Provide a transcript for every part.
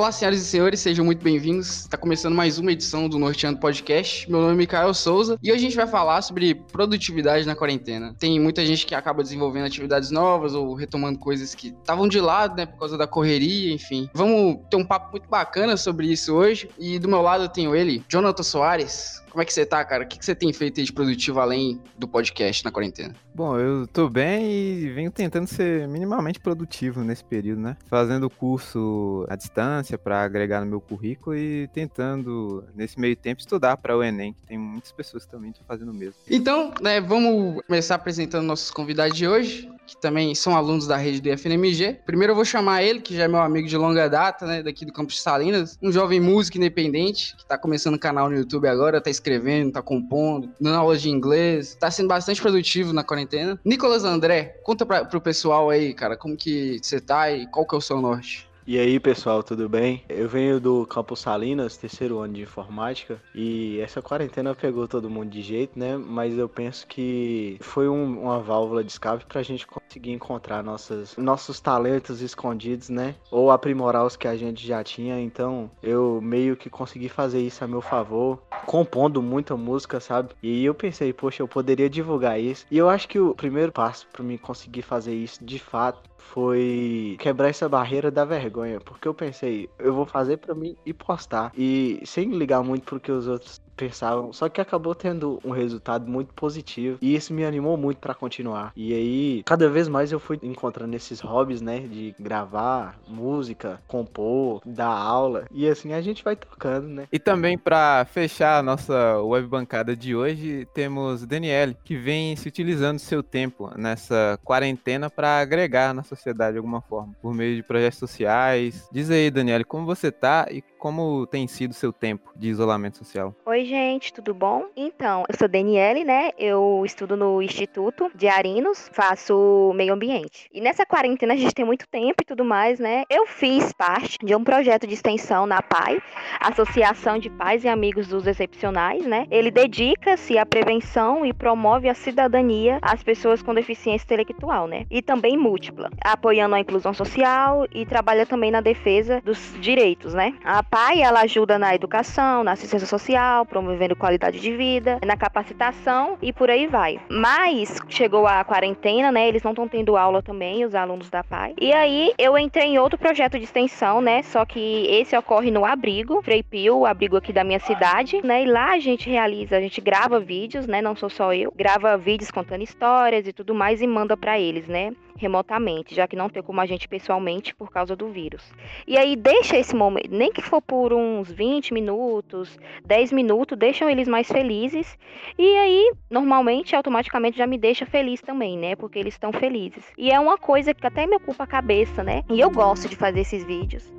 Olá, senhoras e senhores, sejam muito bem-vindos. Está começando mais uma edição do Norteando Podcast. Meu nome é Mikael Souza e hoje a gente vai falar sobre produtividade na quarentena. Tem muita gente que acaba desenvolvendo atividades novas ou retomando coisas que estavam de lado, né, por causa da correria, enfim. Vamos ter um papo muito bacana sobre isso hoje. E do meu lado eu tenho ele, Jonathan Soares. Como é que você tá, cara? O que você tem feito de produtivo além do podcast na quarentena? Bom, eu tô bem e venho tentando ser minimamente produtivo nesse período, né? Fazendo curso à distância para agregar no meu currículo e tentando, nesse meio tempo, estudar para o Enem, que tem muitas pessoas que também estão fazendo o mesmo. Então, né, vamos começar apresentando nossos convidados de hoje que também são alunos da rede do IFNMG. Primeiro eu vou chamar ele, que já é meu amigo de longa data, né, daqui do Campus Salinas, um jovem músico independente, que tá começando canal no YouTube agora, tá escrevendo, tá compondo, dando aulas de inglês, tá sendo bastante produtivo na quarentena. Nicolas André, conta pra, pro pessoal aí, cara, como que você tá e qual que é o seu norte? E aí, pessoal, tudo bem? Eu venho do Campus Salinas, terceiro ano de informática, e essa quarentena pegou todo mundo de jeito, né? Mas eu penso que foi um, uma válvula de escape pra gente conseguir encontrar nossas, nossos talentos escondidos, né? Ou aprimorar os que a gente já tinha. Então, eu meio que consegui fazer isso a meu favor, compondo muita música, sabe? E eu pensei, poxa, eu poderia divulgar isso. E eu acho que o primeiro passo para mim conseguir fazer isso de fato foi quebrar essa barreira da vergonha, porque eu pensei, eu vou fazer para mim e postar e sem ligar muito pro que os outros pensavam, só que acabou tendo um resultado muito positivo e isso me animou muito para continuar. E aí, cada vez mais eu fui encontrando esses hobbies, né, de gravar música, compor, dar aula e assim a gente vai tocando, né? E também para fechar a nossa web bancada de hoje, temos Daniele, que vem se utilizando seu tempo nessa quarentena para agregar na sociedade de alguma forma, por meio de projetos sociais. Diz aí, Daniele, como você tá e como tem sido seu tempo de isolamento social? Oi, gente, tudo bom? Então, eu sou Daniele, né? Eu estudo no Instituto de Arinos, faço meio ambiente. E nessa quarentena a gente tem muito tempo e tudo mais, né? Eu fiz parte de um projeto de extensão na PAI, Associação de Pais e Amigos dos Excepcionais, né? Ele dedica-se à prevenção e promove a cidadania às pessoas com deficiência intelectual, né? E também múltipla, apoiando a inclusão social e trabalha também na defesa dos direitos, né? A PAI, ela ajuda na educação, na assistência social, promovendo qualidade de vida, na capacitação e por aí vai. Mas chegou a quarentena, né? Eles não estão tendo aula também, os alunos da PAI. E aí eu entrei em outro projeto de extensão, né? Só que esse ocorre no abrigo, Frei Pio, o abrigo aqui da minha cidade, né? E lá a gente realiza, a gente grava vídeos, né? Não sou só eu, grava vídeos contando histórias e tudo mais e manda para eles, né? Remotamente, já que não tem como a gente pessoalmente por causa do vírus. E aí deixa esse momento, nem que for por uns 20 minutos, 10 minutos, deixam eles mais felizes. E aí, normalmente, automaticamente já me deixa feliz também, né? Porque eles estão felizes. E é uma coisa que até me ocupa a cabeça, né? E eu gosto de fazer esses vídeos.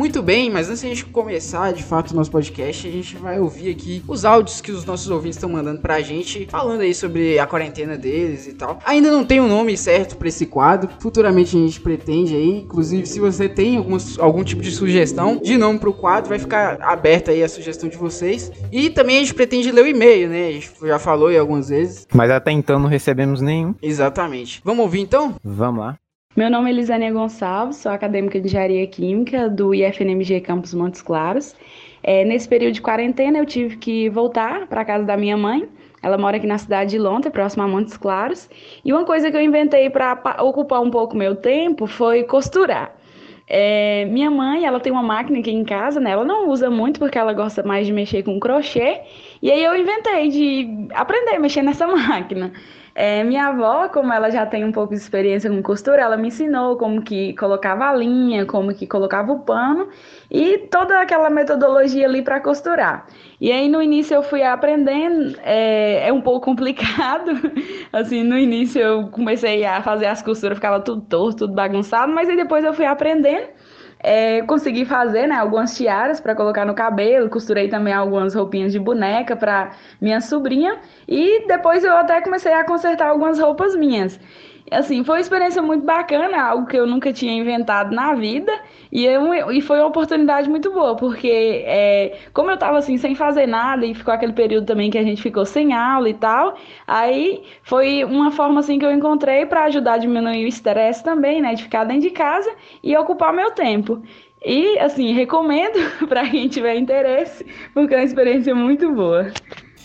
Muito bem, mas antes de a gente começar de fato o nosso podcast, a gente vai ouvir aqui os áudios que os nossos ouvintes estão mandando pra gente, falando aí sobre a quarentena deles e tal. Ainda não tem um nome certo para esse quadro, futuramente a gente pretende aí, inclusive se você tem algumas, algum tipo de sugestão de nome pro quadro, vai ficar aberta aí a sugestão de vocês. E também a gente pretende ler o e-mail, né? A gente já falou aí algumas vezes. Mas até então não recebemos nenhum. Exatamente. Vamos ouvir então? Vamos lá. Meu nome é Elisânia Gonçalves, sou acadêmica de Engenharia Química do IFNMG Campus Montes Claros. É, nesse período de quarentena, eu tive que voltar para casa da minha mãe. Ela mora aqui na cidade de Lonta, próxima a Montes Claros. E uma coisa que eu inventei para ocupar um pouco meu tempo foi costurar. É, minha mãe, ela tem uma máquina aqui em casa, né? Ela não usa muito porque ela gosta mais de mexer com crochê. E aí eu inventei de aprender a mexer nessa máquina. É, minha avó, como ela já tem um pouco de experiência com costura, ela me ensinou como que colocava a linha, como que colocava o pano e toda aquela metodologia ali para costurar. E aí no início eu fui aprendendo, é, é um pouco complicado, assim, no início eu comecei a fazer as costuras, ficava tudo torto, tudo bagunçado, mas aí depois eu fui aprendendo é, consegui fazer né, algumas tiaras para colocar no cabelo, costurei também algumas roupinhas de boneca para minha sobrinha e depois eu até comecei a consertar algumas roupas minhas. Assim, foi uma experiência muito bacana, algo que eu nunca tinha inventado na vida. E, eu, e foi uma oportunidade muito boa, porque é, como eu tava assim, sem fazer nada, e ficou aquele período também que a gente ficou sem aula e tal, aí foi uma forma assim que eu encontrei para ajudar a diminuir o estresse também, né? De ficar dentro de casa e ocupar meu tempo. E assim, recomendo para quem tiver interesse, porque é uma experiência muito boa.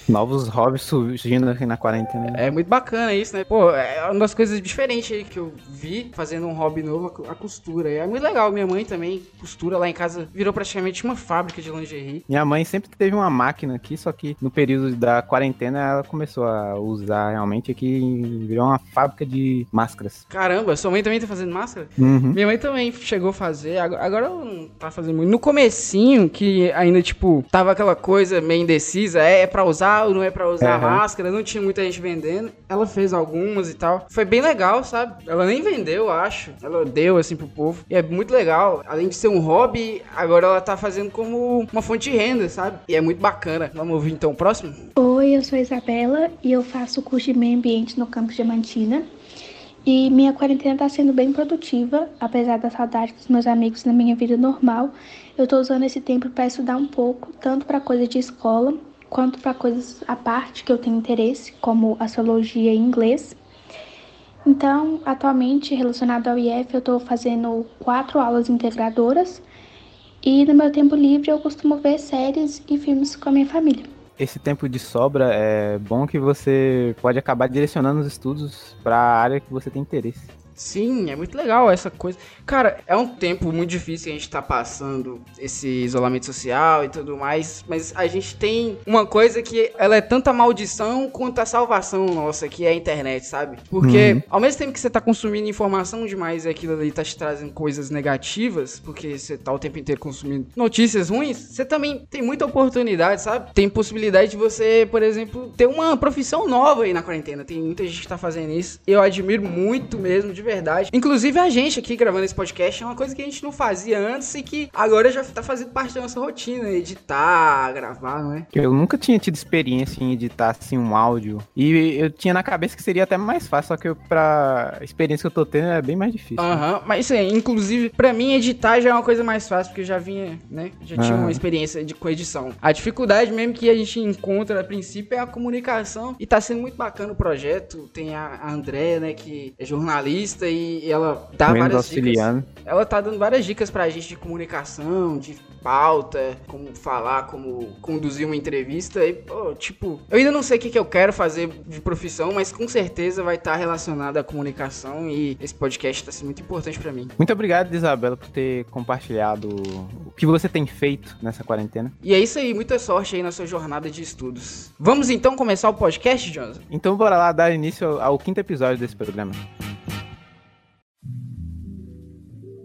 Novos hobbies surgindo aqui na quarentena. É muito bacana isso, né? Pô, é uma das coisas diferentes aí que eu vi fazendo um hobby novo, a costura. É muito legal. Minha mãe também costura lá em casa, virou praticamente uma fábrica de lingerie. Minha mãe sempre teve uma máquina aqui, só que no período da quarentena ela começou a usar realmente aqui, virou uma fábrica de máscaras. Caramba, sua mãe também tá fazendo máscara? Uhum. Minha mãe também chegou a fazer, agora não tá fazendo muito. No comecinho, que ainda, tipo, tava aquela coisa meio indecisa, é, é pra usar ou não é pra usar uhum. máscara, não tinha muita gente vendendo. Ela fez algumas e tal. Foi bem legal, sabe? Ela nem vendeu, acho. Ela deu assim pro povo. E é muito legal. Além de ser um hobby, agora ela tá fazendo como uma fonte de renda, sabe? E é muito bacana. Vamos ouvir então o próximo? Oi, eu sou a Isabela e eu faço curso de meio ambiente no campus Diamantina. E minha quarentena está sendo bem produtiva, apesar da saudade dos meus amigos na minha vida normal. Eu estou usando esse tempo para estudar um pouco, tanto para coisa de escola quanto para coisas à parte que eu tenho interesse, como astrologia e inglês. Então, atualmente, relacionado ao IF, eu estou fazendo quatro aulas integradoras e no meu tempo livre eu costumo ver séries e filmes com a minha família. Esse tempo de sobra é bom que você pode acabar direcionando os estudos para a área que você tem interesse. Sim, é muito legal essa coisa. Cara, é um tempo muito difícil que a gente tá passando esse isolamento social e tudo mais, mas a gente tem uma coisa que ela é tanta maldição quanto a salvação nossa, que é a internet, sabe? Porque uhum. ao mesmo tempo que você tá consumindo informação demais e aquilo ali tá te trazendo coisas negativas, porque você tá o tempo inteiro consumindo notícias ruins, você também tem muita oportunidade, sabe? Tem possibilidade de você, por exemplo, ter uma profissão nova aí na quarentena. Tem muita gente que tá fazendo isso. Eu admiro muito mesmo de verdade. Inclusive a gente aqui gravando esse podcast é uma coisa que a gente não fazia antes e que agora já tá fazendo parte da nossa rotina, editar, gravar, não é? Eu nunca tinha tido experiência em editar assim um áudio e eu tinha na cabeça que seria até mais fácil, só que eu, pra experiência que eu tô tendo é bem mais difícil. Aham, uhum. mas assim, inclusive para mim editar já é uma coisa mais fácil porque eu já vinha, né, já tinha uhum. uma experiência de, com edição. A dificuldade mesmo que a gente encontra a princípio é a comunicação e tá sendo muito bacana o projeto. Tem a, a Andréia, né, que é jornalista jornalista e ela dá Menos várias auxiliando. dicas. Ela tá dando várias dicas pra gente de comunicação, de pauta, como falar, como conduzir uma entrevista. E, pô, tipo, eu ainda não sei o que, que eu quero fazer de profissão, mas com certeza vai estar tá relacionado à comunicação e esse podcast tá sendo muito importante para mim. Muito obrigado, Isabela, por ter compartilhado o que você tem feito nessa quarentena. E é isso aí, muita sorte aí na sua jornada de estudos. Vamos então começar o podcast, Jonathan? Então bora lá dar início ao, ao quinto episódio desse programa.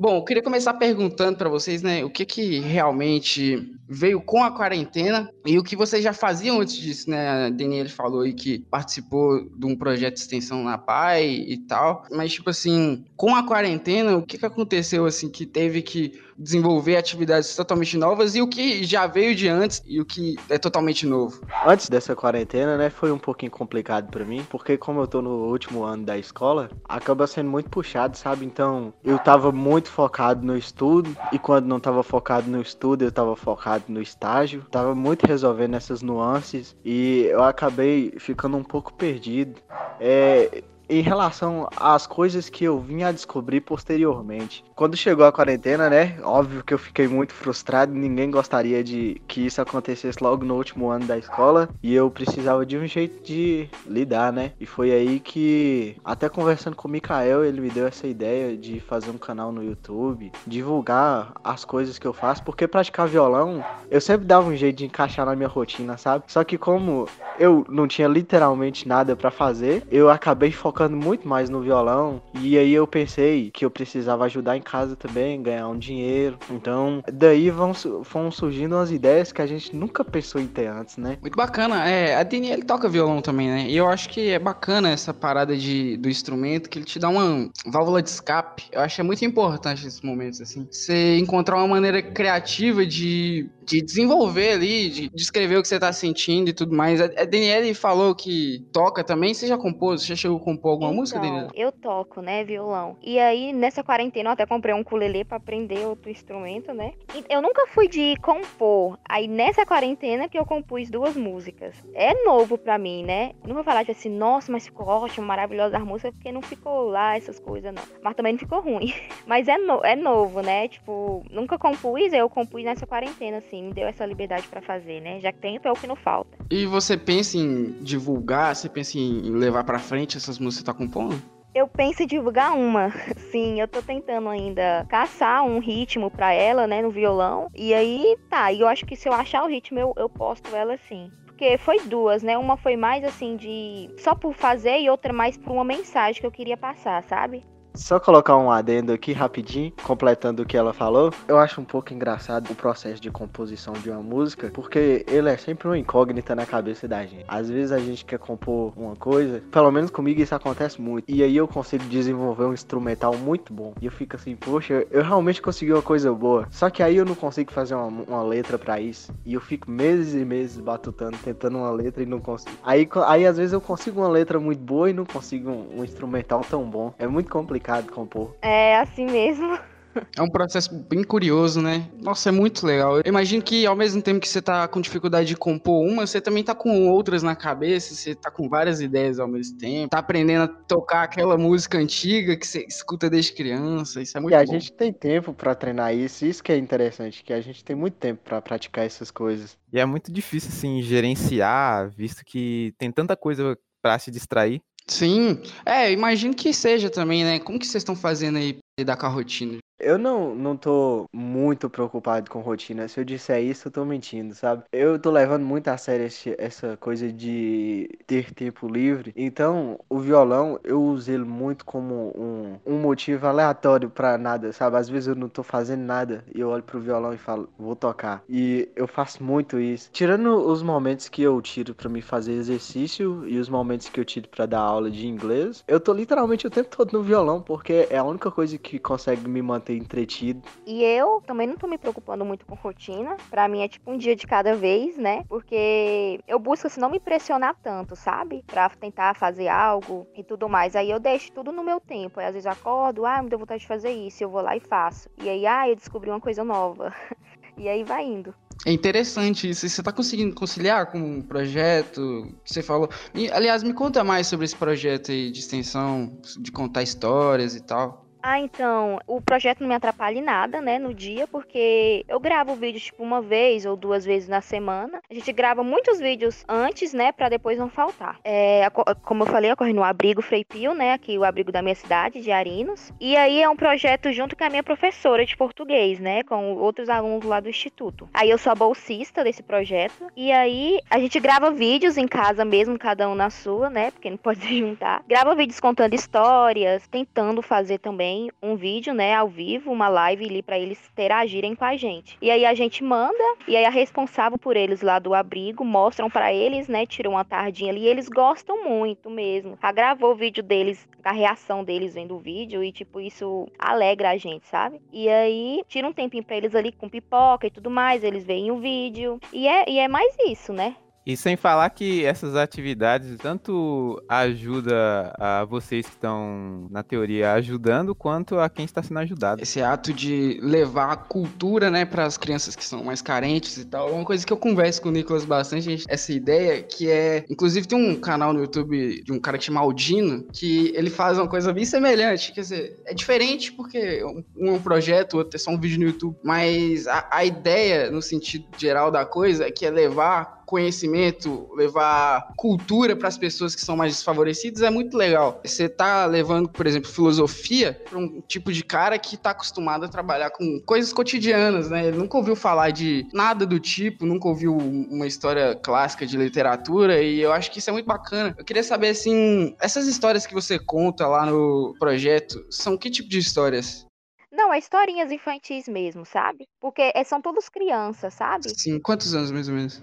Bom, eu queria começar perguntando para vocês, né, o que que realmente veio com a quarentena e o que vocês já faziam antes disso, né? A Daniela falou aí que participou de um projeto de extensão na PAI e tal, mas tipo assim, com a quarentena, o que que aconteceu assim que teve que desenvolver atividades totalmente novas e o que já veio de antes e o que é totalmente novo. Antes dessa quarentena, né, foi um pouquinho complicado para mim, porque como eu tô no último ano da escola, acaba sendo muito puxado, sabe? Então, eu tava muito focado no estudo e quando não tava focado no estudo, eu tava focado no estágio, tava muito resolvendo essas nuances e eu acabei ficando um pouco perdido. É, em relação às coisas que eu vim a descobrir posteriormente. Quando chegou a quarentena, né? Óbvio que eu fiquei muito frustrado, ninguém gostaria de que isso acontecesse logo no último ano da escola, e eu precisava de um jeito de lidar, né? E foi aí que, até conversando com o Mikael, ele me deu essa ideia de fazer um canal no YouTube, divulgar as coisas que eu faço, porque praticar violão, eu sempre dava um jeito de encaixar na minha rotina, sabe? Só que como eu não tinha literalmente nada para fazer, eu acabei focando focando muito mais no violão. E aí eu pensei que eu precisava ajudar em casa também, ganhar um dinheiro. Então, daí vão, vão surgindo umas ideias que a gente nunca pensou em ter antes, né? Muito bacana. É, a Daniela toca violão também, né? E eu acho que é bacana essa parada de, do instrumento, que ele te dá uma válvula de escape. Eu acho que é muito importante nesses momentos, assim. Você encontrar uma maneira criativa de, de de desenvolver ali, de descrever o que você tá sentindo e tudo mais. A Daniele falou que toca também. Você já compôs? Você já chegou a compor alguma então, música, Daniele? Eu toco, né, violão. E aí, nessa quarentena, eu até comprei um ukulele pra aprender outro instrumento, né? E eu nunca fui de compor. Aí, nessa quarentena que eu compus duas músicas. É novo pra mim, né? não vou falar de assim, nossa, mas ficou ótimo, maravilhosa a música, porque não ficou lá essas coisas, não. Mas também não ficou ruim. Mas é, no, é novo, né? Tipo, nunca compus, eu compus nessa quarentena, assim, me deu essa liberdade para fazer, né? Já que tempo é o que não falta. E você pensa em divulgar, você pensa em levar para frente essas músicas que você tá compondo? Eu penso em divulgar uma. Sim, eu tô tentando ainda caçar um ritmo para ela, né, no violão. E aí, tá, e eu acho que se eu achar o ritmo, eu, eu posto ela sim porque foi duas, né? Uma foi mais assim de só por fazer e outra mais por uma mensagem que eu queria passar, sabe? Só colocar um adendo aqui rapidinho, completando o que ela falou. Eu acho um pouco engraçado o processo de composição de uma música, porque ele é sempre uma incógnita na cabeça da gente. Às vezes a gente quer compor uma coisa, pelo menos comigo isso acontece muito, e aí eu consigo desenvolver um instrumental muito bom. E eu fico assim, poxa, eu realmente consegui uma coisa boa. Só que aí eu não consigo fazer uma, uma letra para isso. E eu fico meses e meses batutando, tentando uma letra e não consigo. Aí, aí às vezes eu consigo uma letra muito boa e não consigo um, um instrumental tão bom. É muito complicado complicado compor. É assim mesmo. É um processo bem curioso, né? Nossa, é muito legal. Eu imagino que ao mesmo tempo que você tá com dificuldade de compor uma, você também tá com outras na cabeça, você tá com várias ideias ao mesmo tempo, tá aprendendo a tocar aquela música antiga que você escuta desde criança. Isso é muito e bom. a gente tem tempo para treinar isso, isso que é interessante, que a gente tem muito tempo para praticar essas coisas. E é muito difícil assim gerenciar, visto que tem tanta coisa para se distrair. Sim, é, imagino que seja também, né? Como que vocês estão fazendo aí pra lidar com a rotina? Eu não, não tô muito preocupado com rotina. Se eu disser isso, eu tô mentindo, sabe? Eu tô levando muito a sério esse, essa coisa de ter tempo livre. Então, o violão, eu uso ele muito como um, um motivo aleatório para nada, sabe? Às vezes eu não tô fazendo nada e eu olho pro violão e falo, vou tocar. E eu faço muito isso. Tirando os momentos que eu tiro para me fazer exercício e os momentos que eu tiro para dar aula de inglês, eu tô literalmente o tempo todo no violão, porque é a única coisa que consegue me manter ter entretido. E eu também não tô me preocupando muito com rotina. Para mim é tipo um dia de cada vez, né? Porque eu busco assim não me pressionar tanto, sabe? Para tentar fazer algo e tudo mais. Aí eu deixo tudo no meu tempo. Aí às vezes eu acordo, ah, me deu vontade de fazer isso, eu vou lá e faço. E aí, ah, eu descobri uma coisa nova. e aí vai indo. É interessante isso. Você está conseguindo conciliar com o um projeto que você falou? E, aliás, me conta mais sobre esse projeto aí de extensão, de contar histórias e tal. Ah, então, o projeto não me atrapalha em nada, né, no dia, porque eu gravo vídeo, tipo, uma vez ou duas vezes na semana. A gente grava muitos vídeos antes, né, para depois não faltar. É, como eu falei, ocorre no abrigo Frei Pio, né, aqui o abrigo da minha cidade, de Arinos. E aí é um projeto junto com a minha professora de português, né, com outros alunos lá do instituto. Aí eu sou a bolsista desse projeto. E aí a gente grava vídeos em casa mesmo, cada um na sua, né, porque não pode se juntar. Grava vídeos contando histórias, tentando fazer também também um vídeo, né, ao vivo, uma live ali para eles interagirem com a gente. E aí a gente manda e aí a responsável por eles lá do abrigo mostram para eles, né, tiram uma tardinha ali, e eles gostam muito mesmo. A gravou o vídeo deles, a reação deles vendo o vídeo e tipo isso alegra a gente, sabe? E aí tira um tempinho para eles ali com pipoca e tudo mais, eles veem o vídeo. E é, e é mais isso, né? E sem falar que essas atividades tanto ajuda a vocês que estão, na teoria, ajudando, quanto a quem está sendo ajudado. Esse ato de levar a cultura, né, para as crianças que são mais carentes e tal, é uma coisa que eu converso com o Nicolas bastante, gente, essa ideia que é, inclusive tem um canal no YouTube de um cara que chama Aldino, que ele faz uma coisa bem semelhante, quer dizer, é diferente porque um é um projeto, outro é só um vídeo no YouTube, mas a, a ideia, no sentido geral da coisa, é que é levar conhecimento, levar cultura para as pessoas que são mais desfavorecidas é muito legal. Você tá levando, por exemplo, filosofia para um tipo de cara que tá acostumado a trabalhar com coisas cotidianas, né? Ele nunca ouviu falar de nada do tipo, nunca ouviu uma história clássica de literatura e eu acho que isso é muito bacana. Eu queria saber assim, essas histórias que você conta lá no projeto são que tipo de histórias? Não, é historinhas infantis mesmo, sabe? Porque é, são todos crianças, sabe? Sim, quantos anos mais ou menos?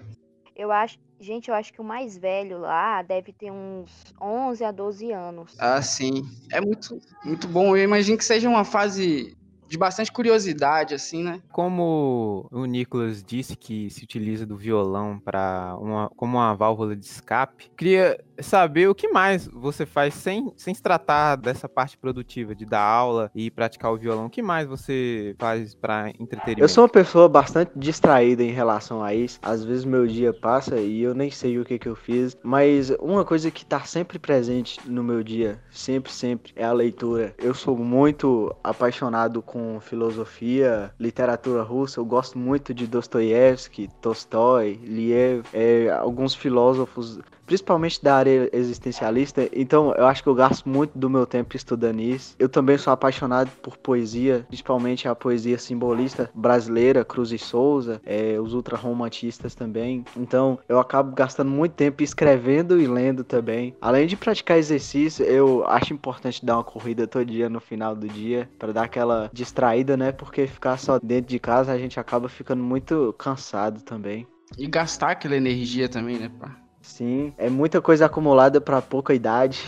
Eu acho, gente, eu acho que o mais velho lá deve ter uns 11 a 12 anos. Ah, sim. É muito, muito bom. Eu imagino que seja uma fase de bastante curiosidade, assim, né? Como o Nicolas disse que se utiliza do violão para uma, como uma válvula de escape, queria saber o que mais você faz sem, sem se tratar dessa parte produtiva, de dar aula e praticar o violão. O que mais você faz para entretenimento? Eu sou uma pessoa bastante distraída em relação a isso. Às vezes meu dia passa e eu nem sei o que, que eu fiz, mas uma coisa que tá sempre presente no meu dia, sempre, sempre, é a leitura. Eu sou muito apaixonado com filosofia, literatura russa. Eu gosto muito de Dostoiévski, Tolstói, Liev, é, alguns filósofos principalmente da área existencialista, então eu acho que eu gasto muito do meu tempo estudando isso. Eu também sou apaixonado por poesia, principalmente a poesia simbolista brasileira, Cruz e Souza, é, os ultrarromantistas também. Então eu acabo gastando muito tempo escrevendo e lendo também. Além de praticar exercício, eu acho importante dar uma corrida todo dia no final do dia para dar aquela distraída, né? Porque ficar só dentro de casa a gente acaba ficando muito cansado também. E gastar aquela energia também, né, pá? Sim, é muita coisa acumulada para pouca idade.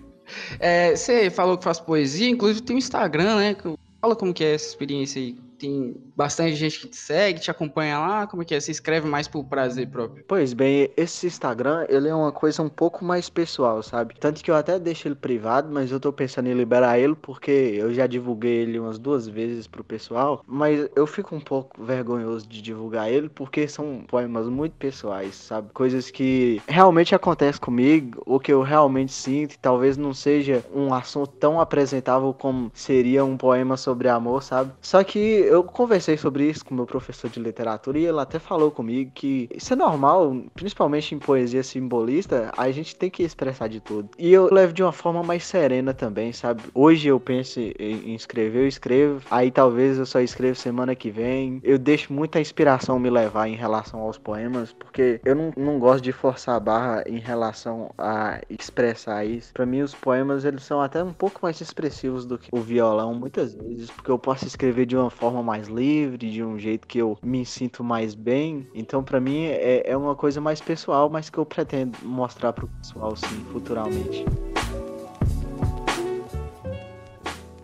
é, você falou que faz poesia, inclusive tem um Instagram, né? Fala como que é essa experiência aí tem bastante gente que te segue, te acompanha lá? Como é que é? Você escreve mais por prazer próprio? Pois bem, esse Instagram, ele é uma coisa um pouco mais pessoal, sabe? Tanto que eu até deixo ele privado, mas eu tô pensando em liberar ele porque eu já divulguei ele umas duas vezes pro pessoal, mas eu fico um pouco vergonhoso de divulgar ele porque são poemas muito pessoais, sabe? Coisas que realmente acontecem comigo, ou que eu realmente sinto, e talvez não seja um assunto tão apresentável como seria um poema sobre amor, sabe? Só que eu conversei sobre isso com meu professor de literatura e ele até falou comigo que isso é normal, principalmente em poesia simbolista, a gente tem que expressar de tudo. E eu levo de uma forma mais serena também, sabe? Hoje eu penso em escrever, eu escrevo, aí talvez eu só escrevo semana que vem. Eu deixo muita inspiração me levar em relação aos poemas, porque eu não, não gosto de forçar a barra em relação a expressar isso. Para mim, os poemas eles são até um pouco mais expressivos do que o violão, muitas vezes, porque eu posso escrever de uma forma mais livre, de um jeito que eu me sinto mais bem. Então, para mim, é, é uma coisa mais pessoal, mas que eu pretendo mostrar pro pessoal, sim, futuramente.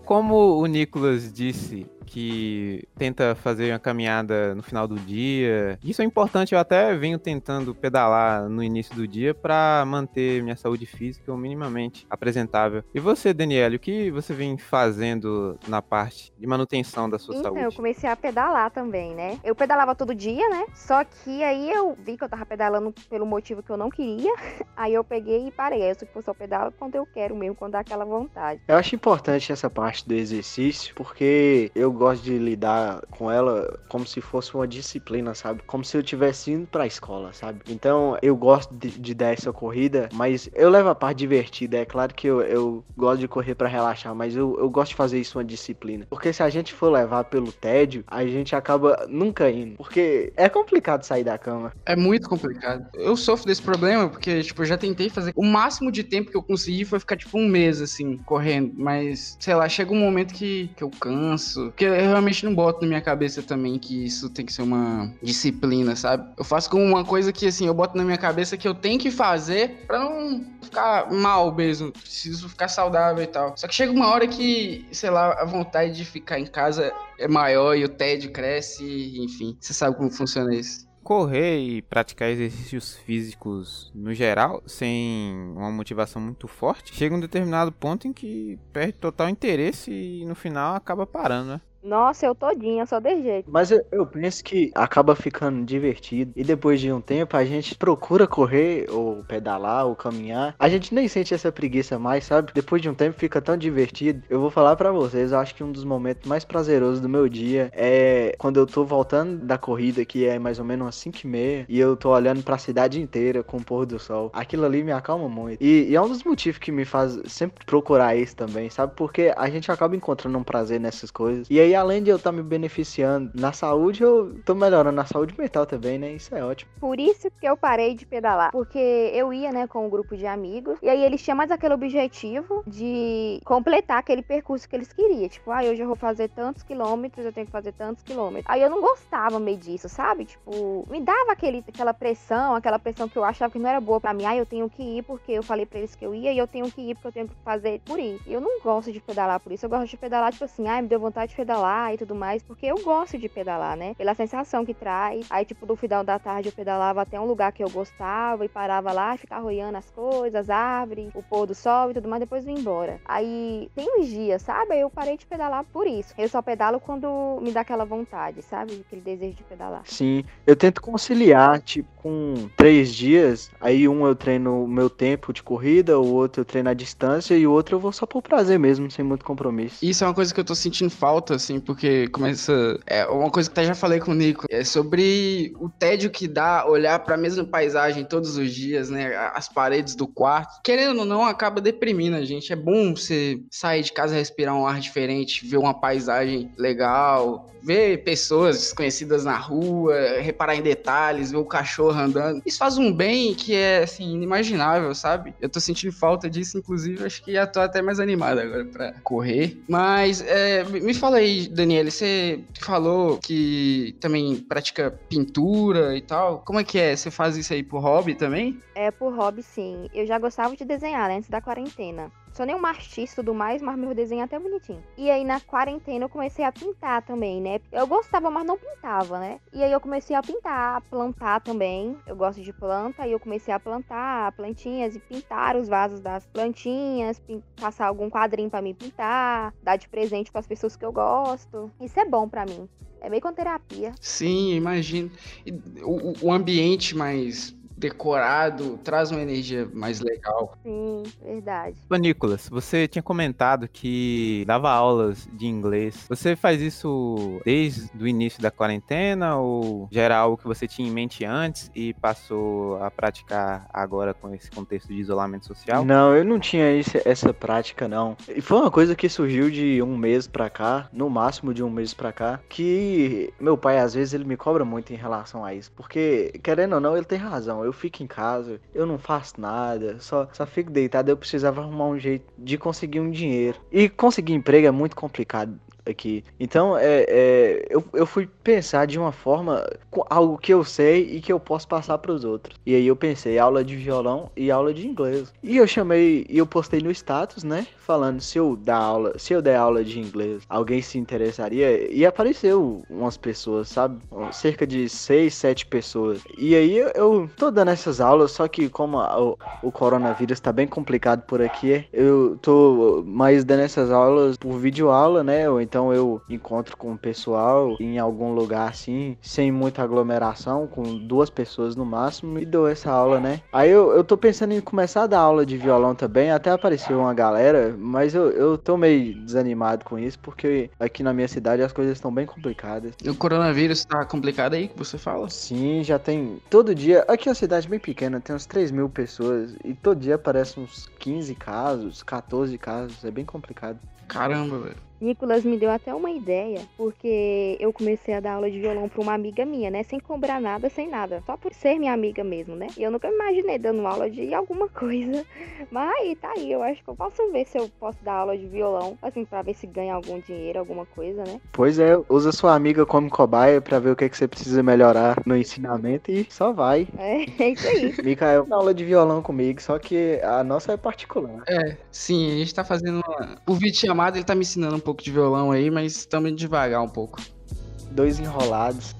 Como o Nicolas disse, que tenta fazer uma caminhada no final do dia. Isso é importante, eu até venho tentando pedalar no início do dia para manter minha saúde física minimamente apresentável. E você, Daniela, o que você vem fazendo na parte de manutenção da sua então, saúde? eu comecei a pedalar também, né? Eu pedalava todo dia, né? Só que aí eu vi que eu tava pedalando pelo motivo que eu não queria. Aí eu peguei e parei. Aí eu só pedalo quando eu quero mesmo, quando dá aquela vontade. Eu acho importante essa parte do exercício, porque eu gosto de lidar com ela como se fosse uma disciplina, sabe? Como se eu tivesse indo pra escola, sabe? Então eu gosto de, de dar essa corrida, mas eu levo a parte divertida. É claro que eu, eu gosto de correr para relaxar, mas eu, eu gosto de fazer isso uma disciplina. Porque se a gente for levar pelo tédio, a gente acaba nunca indo. Porque é complicado sair da cama. É muito complicado. Eu sofro desse problema porque, tipo, eu já tentei fazer. O máximo de tempo que eu consegui foi ficar, tipo, um mês, assim, correndo. Mas, sei lá, chega um momento que, que eu canso. Porque eu realmente não boto na minha cabeça também que isso tem que ser uma disciplina, sabe? Eu faço como uma coisa que, assim, eu boto na minha cabeça que eu tenho que fazer pra não ficar mal mesmo. Preciso ficar saudável e tal. Só que chega uma hora que, sei lá, a vontade de ficar em casa é maior e o tédio cresce, enfim. Você sabe como funciona isso correr e praticar exercícios físicos no geral, sem uma motivação muito forte, chega um determinado ponto em que perde total interesse e no final acaba parando, né? Nossa, eu todinha, só de jeito. Mas eu, eu, penso que acaba ficando divertido. E depois de um tempo, a gente procura correr, ou pedalar, ou caminhar. A gente nem sente essa preguiça mais, sabe? Depois de um tempo fica tão divertido. Eu vou falar para vocês, eu acho que um dos momentos mais prazerosos do meu dia é quando eu tô voltando da corrida, que é mais ou menos umas 5 e meia, e eu tô olhando para a cidade inteira com o pôr do sol. Aquilo ali me acalma muito. E, e é um dos motivos que me faz sempre procurar isso também, sabe? Porque a gente acaba encontrando um prazer nessas coisas. E aí aí, além de eu estar tá me beneficiando na saúde, eu tô melhorando na saúde mental também, né? Isso é ótimo. Por isso que eu parei de pedalar. Porque eu ia, né, com um grupo de amigos. E aí eles tinham mais aquele objetivo de completar aquele percurso que eles queriam. Tipo, ah, hoje eu vou fazer tantos quilômetros, eu tenho que fazer tantos quilômetros. Aí eu não gostava meio disso, sabe? Tipo, me dava aquele, aquela pressão, aquela pressão que eu achava que não era boa para mim. Ah, eu tenho que ir porque eu falei para eles que eu ia e eu tenho que ir porque eu tenho que fazer por. E eu não gosto de pedalar por isso. Eu gosto de pedalar, tipo assim, ah, me deu vontade de pedalar pedalar e tudo mais, porque eu gosto de pedalar, né? Pela sensação que traz. Aí, tipo, no final da tarde eu pedalava até um lugar que eu gostava e parava lá, ficava olhando as coisas, as árvores, o pôr do sol e tudo mais, depois vim embora. Aí tem uns dias, sabe? Eu parei de pedalar por isso. Eu só pedalo quando me dá aquela vontade, sabe? Aquele desejo de pedalar. Sim, eu tento conciliar, tipo, com três dias, aí um eu treino o meu tempo de corrida, o outro eu treino a distância e o outro eu vou só por prazer mesmo, sem muito compromisso. Isso é uma coisa que eu tô sentindo falta, assim, porque começa. É uma coisa que até já falei com o Nico. É sobre o tédio que dá olhar pra mesma paisagem todos os dias, né? As paredes do quarto. Querendo ou não, acaba deprimindo a gente. É bom você sair de casa, respirar um ar diferente, ver uma paisagem legal, ver pessoas desconhecidas na rua, reparar em detalhes, ver o cachorro andando. Isso faz um bem que é, assim, inimaginável, sabe? Eu tô sentindo falta disso, inclusive, acho que já tô até mais animado agora pra correr. Mas, é, me fala aí, Daniela, você falou que também pratica pintura e tal. Como é que é? Você faz isso aí por hobby também? É, por hobby, sim. Eu já gostava de desenhar né, antes da quarentena. Sou nem um artista e tudo mais, mas meu desenho é até bonitinho. E aí na quarentena eu comecei a pintar também, né? Eu gostava, mas não pintava, né? E aí eu comecei a pintar, a plantar também. Eu gosto de planta e eu comecei a plantar plantinhas e pintar os vasos das plantinhas, passar algum quadrinho para mim pintar, dar de presente para as pessoas que eu gosto. Isso é bom para mim. É meio com terapia. Sim, imagino. O, o ambiente mais decorado, traz uma energia mais legal. Sim, verdade. Ô, Nicolas, você tinha comentado que dava aulas de inglês. Você faz isso desde o início da quarentena ou já era algo que você tinha em mente antes e passou a praticar agora com esse contexto de isolamento social? Não, eu não tinha esse, essa prática, não. E foi uma coisa que surgiu de um mês pra cá, no máximo de um mês pra cá, que meu pai, às vezes, ele me cobra muito em relação a isso. Porque, querendo ou não, ele tem razão. Eu eu fico em casa, eu não faço nada, só, só fico deitado. Eu precisava arrumar um jeito de conseguir um dinheiro. E conseguir emprego é muito complicado aqui. Então, é, é, eu, eu fui pensar de uma forma, algo que eu sei e que eu posso passar para os outros. E aí eu pensei, aula de violão e aula de inglês. E eu chamei, e eu postei no status, né, falando se eu dar aula, se eu der aula de inglês, alguém se interessaria. E apareceu umas pessoas, sabe? Cerca de seis, sete pessoas. E aí eu, eu tô dando essas aulas, só que como a, o, o coronavírus tá bem complicado por aqui, eu tô mais dando essas aulas por vídeo aula, né? Ou então eu encontro com o pessoal em algum lugar assim, sem muita aglomeração, com duas pessoas no máximo, e dou essa aula, né? Aí eu, eu tô pensando em começar a dar aula de violão também, até apareceu uma galera, mas eu, eu tô meio desanimado com isso, porque aqui na minha cidade as coisas estão bem complicadas. O coronavírus tá complicado aí que você fala? Sim, já tem. Todo dia. Aqui é uma cidade bem pequena, tem uns 3 mil pessoas, e todo dia aparece uns 15 casos, 14 casos, é bem complicado. Caramba, velho. Nicolas me deu até uma ideia, porque eu comecei a dar aula de violão para uma amiga minha, né? Sem cobrar nada, sem nada. Só por ser minha amiga mesmo, né? E eu nunca imaginei dando aula de alguma coisa. Mas aí, tá aí. Eu acho que eu posso ver se eu posso dar aula de violão, assim, para ver se ganha algum dinheiro, alguma coisa, né? Pois é, usa sua amiga como cobaia para ver o que, é que você precisa melhorar no ensinamento e só vai. É, é isso aí. Micael, aula de violão comigo, só que a nossa é particular. É, sim, a gente tá fazendo uma. O vídeo chamado, ele tá me ensinando um pouco pouco de violão aí, mas estamos devagar um pouco. Dois enrolados.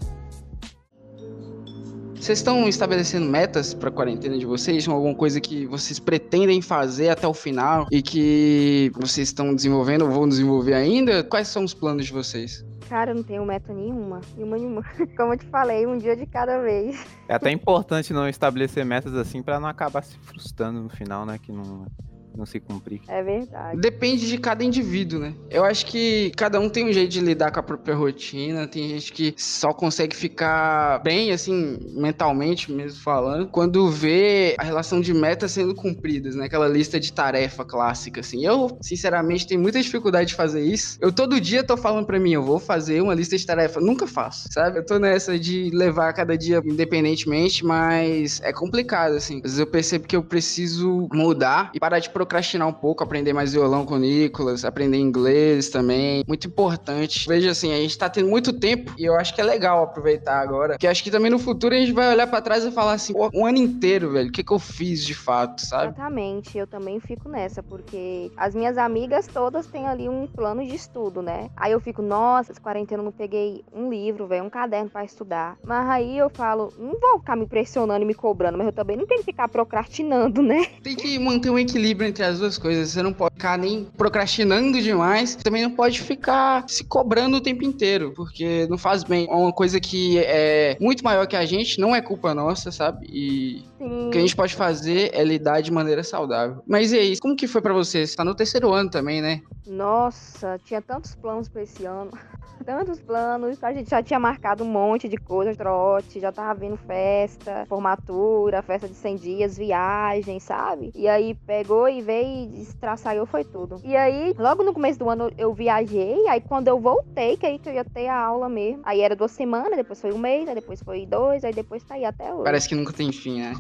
Vocês estão estabelecendo metas para a quarentena de vocês? Alguma coisa que vocês pretendem fazer até o final e que vocês estão desenvolvendo ou vão desenvolver ainda? Quais são os planos de vocês? Cara, eu não tenho meta nenhuma. Nenhuma, nenhuma. Como eu te falei, um dia de cada vez. É até importante não estabelecer metas assim para não acabar se frustrando no final, né? Que não não se cumprir. É verdade. Depende de cada indivíduo, né? Eu acho que cada um tem um jeito de lidar com a própria rotina. Tem gente que só consegue ficar bem, assim, mentalmente mesmo falando, quando vê a relação de metas sendo cumpridas, né? Aquela lista de tarefa clássica, assim. Eu, sinceramente, tenho muita dificuldade de fazer isso. Eu todo dia tô falando pra mim, eu vou fazer uma lista de tarefa. Nunca faço, sabe? Eu tô nessa de levar cada dia independentemente, mas é complicado, assim. Às vezes eu percebo que eu preciso mudar e parar de procrastinar um pouco, aprender mais violão com o Nicolas, aprender inglês também. Muito importante. Veja assim, a gente tá tendo muito tempo e eu acho que é legal aproveitar agora. Que acho que também no futuro a gente vai olhar para trás e falar assim, um ano inteiro, velho, o que, que eu fiz de fato, sabe? Exatamente, eu também fico nessa, porque as minhas amigas todas têm ali um plano de estudo, né? Aí eu fico, nossa, essa quarentena eu não peguei um livro, velho, um caderno para estudar. Mas aí eu falo, não vou ficar me pressionando e me cobrando, mas eu também não tenho que ficar procrastinando, né? Tem que manter um equilíbrio entre as duas coisas. Você não pode ficar nem procrastinando demais, também não pode ficar se cobrando o tempo inteiro, porque não faz bem. É uma coisa que é muito maior que a gente, não é culpa nossa, sabe? E Sim. o que a gente pode fazer é lidar de maneira saudável. Mas e aí, como que foi para você? Você tá no terceiro ano também, né? Nossa, tinha tantos planos para esse ano. Tantos planos. A gente já tinha marcado um monte de coisa, trote, já tava vindo festa, formatura, festa de 100 dias, viagem, sabe? E aí pegou e veio e estraçaiou foi tudo. E aí, logo no começo do ano eu viajei, aí quando eu voltei, que aí que eu ia ter a aula mesmo. Aí era duas semanas, depois foi um mês, aí depois foi dois, aí depois tá aí até hoje. Parece que nunca tem fim, né?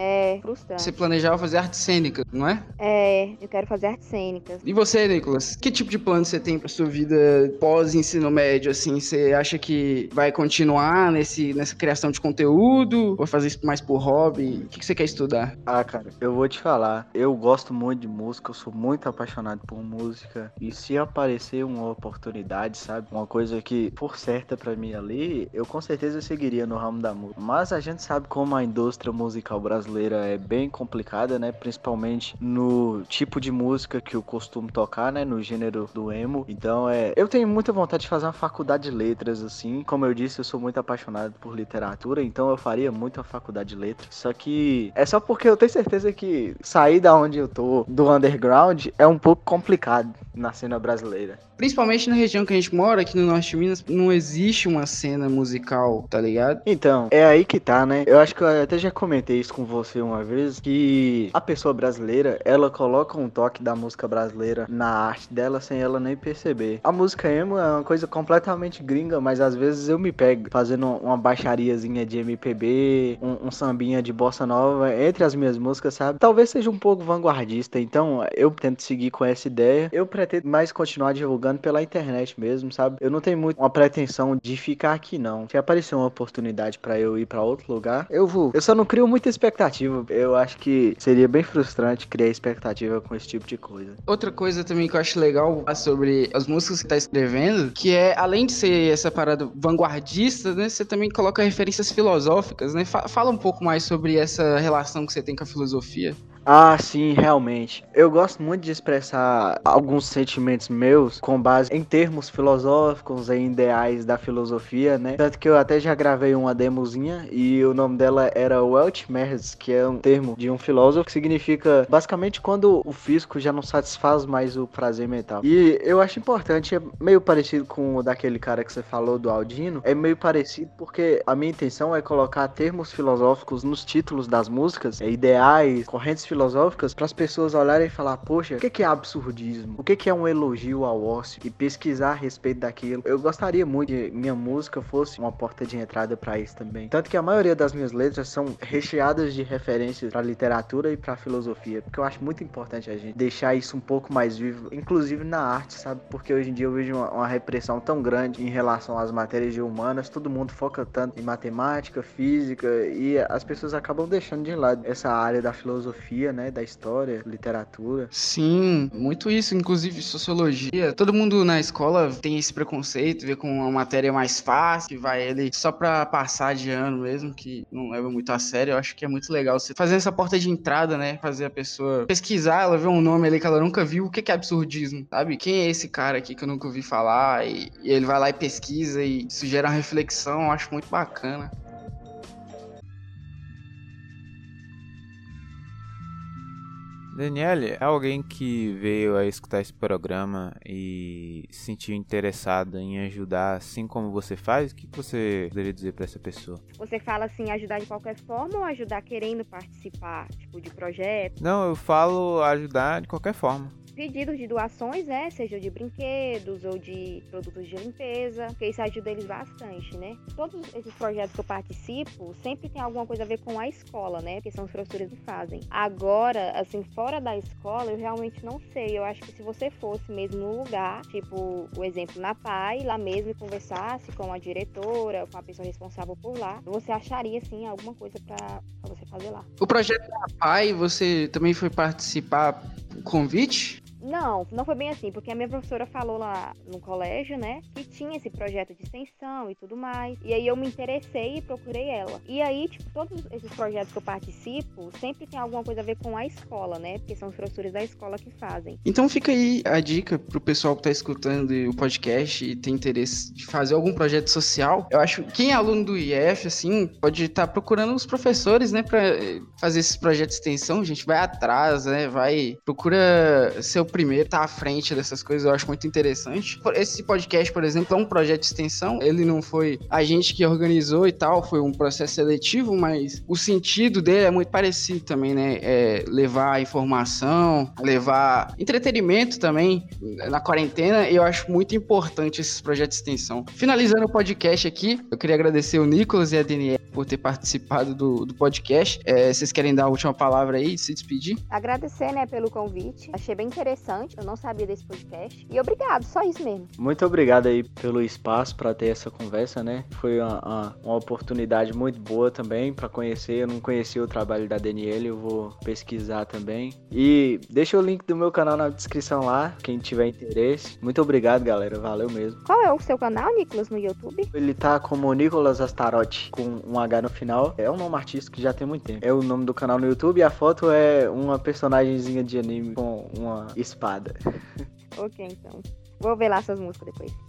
É frustrante. Você planejava fazer artes cênicas, não é? É, eu quero fazer artes cênicas. E você, Nicolas? Que tipo de plano você tem pra sua vida pós-ensino médio, assim? Você acha que vai continuar nesse, nessa criação de conteúdo? Ou fazer isso mais por hobby? O que, que você quer estudar? Ah, cara, eu vou te falar. Eu gosto muito de música, eu sou muito apaixonado por música. E se aparecer uma oportunidade, sabe? Uma coisa que, por certa pra mim ali, eu com certeza seguiria no ramo da música. Mas a gente sabe como a indústria musical brasileira brasileira é bem complicada, né? Principalmente no tipo de música que eu costumo tocar, né? No gênero do emo. Então é. Eu tenho muita vontade de fazer uma faculdade de letras, assim. Como eu disse, eu sou muito apaixonado por literatura, então eu faria muito a faculdade de letras. Só que é só porque eu tenho certeza que sair da onde eu tô, do underground, é um pouco complicado na cena brasileira. Principalmente na região que a gente mora, aqui no norte de Minas, não existe uma cena musical, tá ligado? Então, é aí que tá, né? Eu acho que eu até já comentei isso com você uma vez, que a pessoa brasileira, ela coloca um toque da música brasileira na arte dela sem ela nem perceber. A música emo é uma coisa completamente gringa, mas às vezes eu me pego fazendo uma baixariazinha de MPB, um, um sambinha de bossa nova entre as minhas músicas, sabe? Talvez seja um pouco vanguardista, então eu tento seguir com essa ideia. Eu pretendo mais continuar divulgando pela internet mesmo, sabe? Eu não tenho muito uma pretensão de ficar aqui, não. Se aparecer uma oportunidade para eu ir para outro lugar, eu vou. Eu só não crio muita expectativa. Eu acho que seria bem frustrante criar expectativa com esse tipo de coisa. Outra coisa também que eu acho legal sobre as músicas que tá escrevendo, que é, além de ser essa parada vanguardista, né? Você também coloca referências filosóficas, né? Fala um pouco mais sobre essa relação que você tem com a filosofia. Ah, sim, realmente. Eu gosto muito de expressar alguns sentimentos meus com base em termos filosóficos, em ideais da filosofia, né? Tanto que eu até já gravei uma demozinha e o nome dela era Weltschmerz, que é um termo de um filósofo que significa basicamente quando o físico já não satisfaz mais o prazer mental. E eu acho importante, é meio parecido com o daquele cara que você falou do Aldino, é meio parecido porque a minha intenção é colocar termos filosóficos nos títulos das músicas, é ideais, correntes filosóficas filosóficas para as pessoas olharem e falar, poxa, o que é absurdismo? O que é um elogio ao ócio? E pesquisar a respeito daquilo. Eu gostaria muito que minha música fosse uma porta de entrada para isso também. Tanto que a maioria das minhas letras são recheadas de referências para literatura e para filosofia, porque eu acho muito importante a gente deixar isso um pouco mais vivo, inclusive na arte, sabe? Porque hoje em dia eu vejo uma, uma repressão tão grande em relação às matérias humanas, todo mundo foca tanto em matemática, física e as pessoas acabam deixando de lado essa área da filosofia né, da história, literatura. Sim, muito isso, inclusive sociologia. Todo mundo na escola tem esse preconceito, vê com uma matéria mais fácil, que vai ele só pra passar de ano mesmo, que não leva muito a sério. Eu acho que é muito legal você fazer essa porta de entrada, né, fazer a pessoa pesquisar, ela ver um nome ali que ela nunca viu, o que é absurdismo, sabe? Quem é esse cara aqui que eu nunca ouvi falar? E, e ele vai lá e pesquisa e isso gera uma reflexão, eu acho muito bacana. Daniele, é alguém que veio a escutar esse programa e se sentiu interessado em ajudar assim como você faz, o que você poderia dizer para essa pessoa? Você fala assim, ajudar de qualquer forma ou ajudar querendo participar, tipo, de projeto? Não, eu falo ajudar de qualquer forma. Pedidos de doações, né? Seja de brinquedos ou de produtos de limpeza, porque isso ajuda eles bastante, né? Todos esses projetos que eu participo sempre tem alguma coisa a ver com a escola, né? Porque são os professores que fazem. Agora, assim, fora da escola, eu realmente não sei. Eu acho que se você fosse mesmo no lugar, tipo, o exemplo na PAI, lá mesmo, e conversasse com a diretora, com a pessoa responsável por lá, você acharia, assim, alguma coisa para você fazer lá. O projeto da PAI, você também foi participar convite? Não, não foi bem assim, porque a minha professora falou lá no colégio, né, que tinha esse projeto de extensão e tudo mais. E aí eu me interessei e procurei ela. E aí, tipo, todos esses projetos que eu participo sempre tem alguma coisa a ver com a escola, né? Porque são os professores da escola que fazem. Então fica aí a dica pro pessoal que tá escutando o podcast e tem interesse de fazer algum projeto social. Eu acho que quem é aluno do IF, assim, pode estar tá procurando os professores, né, para fazer esses projetos de extensão. A gente vai atrás, né? Vai, procura ser o primeiro tá à frente dessas coisas, eu acho muito interessante. Esse podcast, por exemplo, é um projeto de extensão, ele não foi a gente que organizou e tal, foi um processo seletivo, mas o sentido dele é muito parecido também, né? É levar informação, levar entretenimento também na quarentena, e eu acho muito importante esses projetos de extensão. Finalizando o podcast aqui, eu queria agradecer o Nicolas e a Daniela por ter participado do, do podcast. É, vocês querem dar a última palavra aí, se despedir? Agradecer, né, pelo convite. Achei bem interessante. Eu não sabia desse podcast. E obrigado, só isso mesmo. Muito obrigado aí pelo espaço para ter essa conversa, né? Foi uma, uma, uma oportunidade muito boa também para conhecer. Eu não conhecia o trabalho da Daniela, eu vou pesquisar também. E deixa o link do meu canal na descrição lá, quem tiver interesse. Muito obrigado, galera. Valeu mesmo. Qual é o seu canal, Nicolas, no YouTube? Ele tá como Nicolas Astarotti, com um No final. É um nome artístico que já tem muito tempo. É o nome do canal no YouTube e a foto é uma personagemzinha de anime com uma espada. ok, então. Vou ver lá suas músicas depois.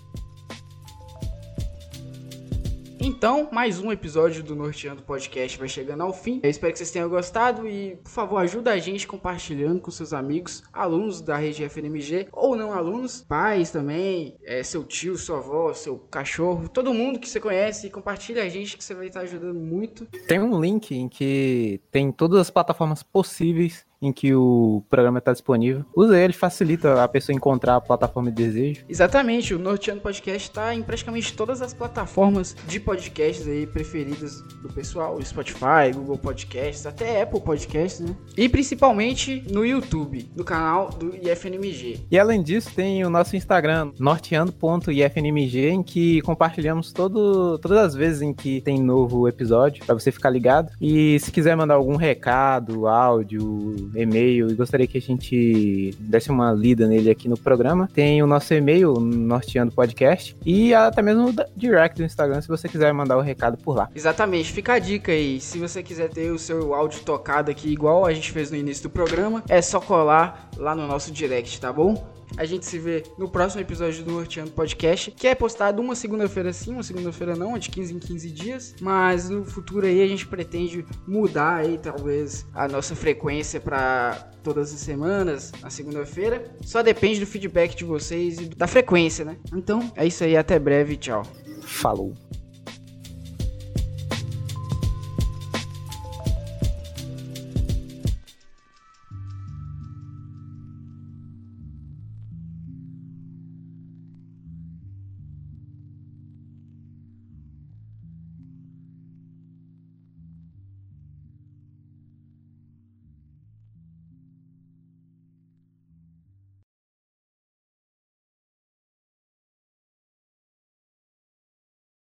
Então, mais um episódio do Norteando Podcast vai chegando ao fim. Eu espero que vocês tenham gostado e, por favor, ajuda a gente compartilhando com seus amigos, alunos da rede FNMG ou não alunos, pais também, é, seu tio, sua avó, seu cachorro, todo mundo que você conhece, compartilha a gente que você vai estar ajudando muito. Tem um link em que tem todas as plataformas possíveis em que o programa está disponível. Usa ele, facilita a pessoa encontrar a plataforma de desejo. Exatamente, o Norteando Podcast está em praticamente todas as plataformas de podcasts aí preferidas do pessoal, Spotify, Google Podcasts, até Apple Podcasts, né? E principalmente no YouTube, no canal do IFNMG. E além disso, tem o nosso Instagram, norteando.ifnmg, em que compartilhamos todo, todas as vezes em que tem novo episódio, para você ficar ligado. E se quiser mandar algum recado, áudio, e-mail e gostaria que a gente desse uma lida nele aqui no programa. Tem o nosso e-mail, Norteando Podcast, e até mesmo direct do Instagram, se você quiser mandar o um recado por lá. Exatamente, fica a dica aí. Se você quiser ter o seu áudio tocado aqui, igual a gente fez no início do programa, é só colar lá no nosso direct, tá bom? A gente se vê no próximo episódio do Norteando Podcast, que é postado uma segunda-feira sim, uma segunda-feira não, de 15 em 15 dias. Mas no futuro aí a gente pretende mudar aí talvez a nossa frequência para todas as semanas, na segunda-feira. Só depende do feedback de vocês e da frequência, né? Então é isso aí, até breve, tchau. Falou.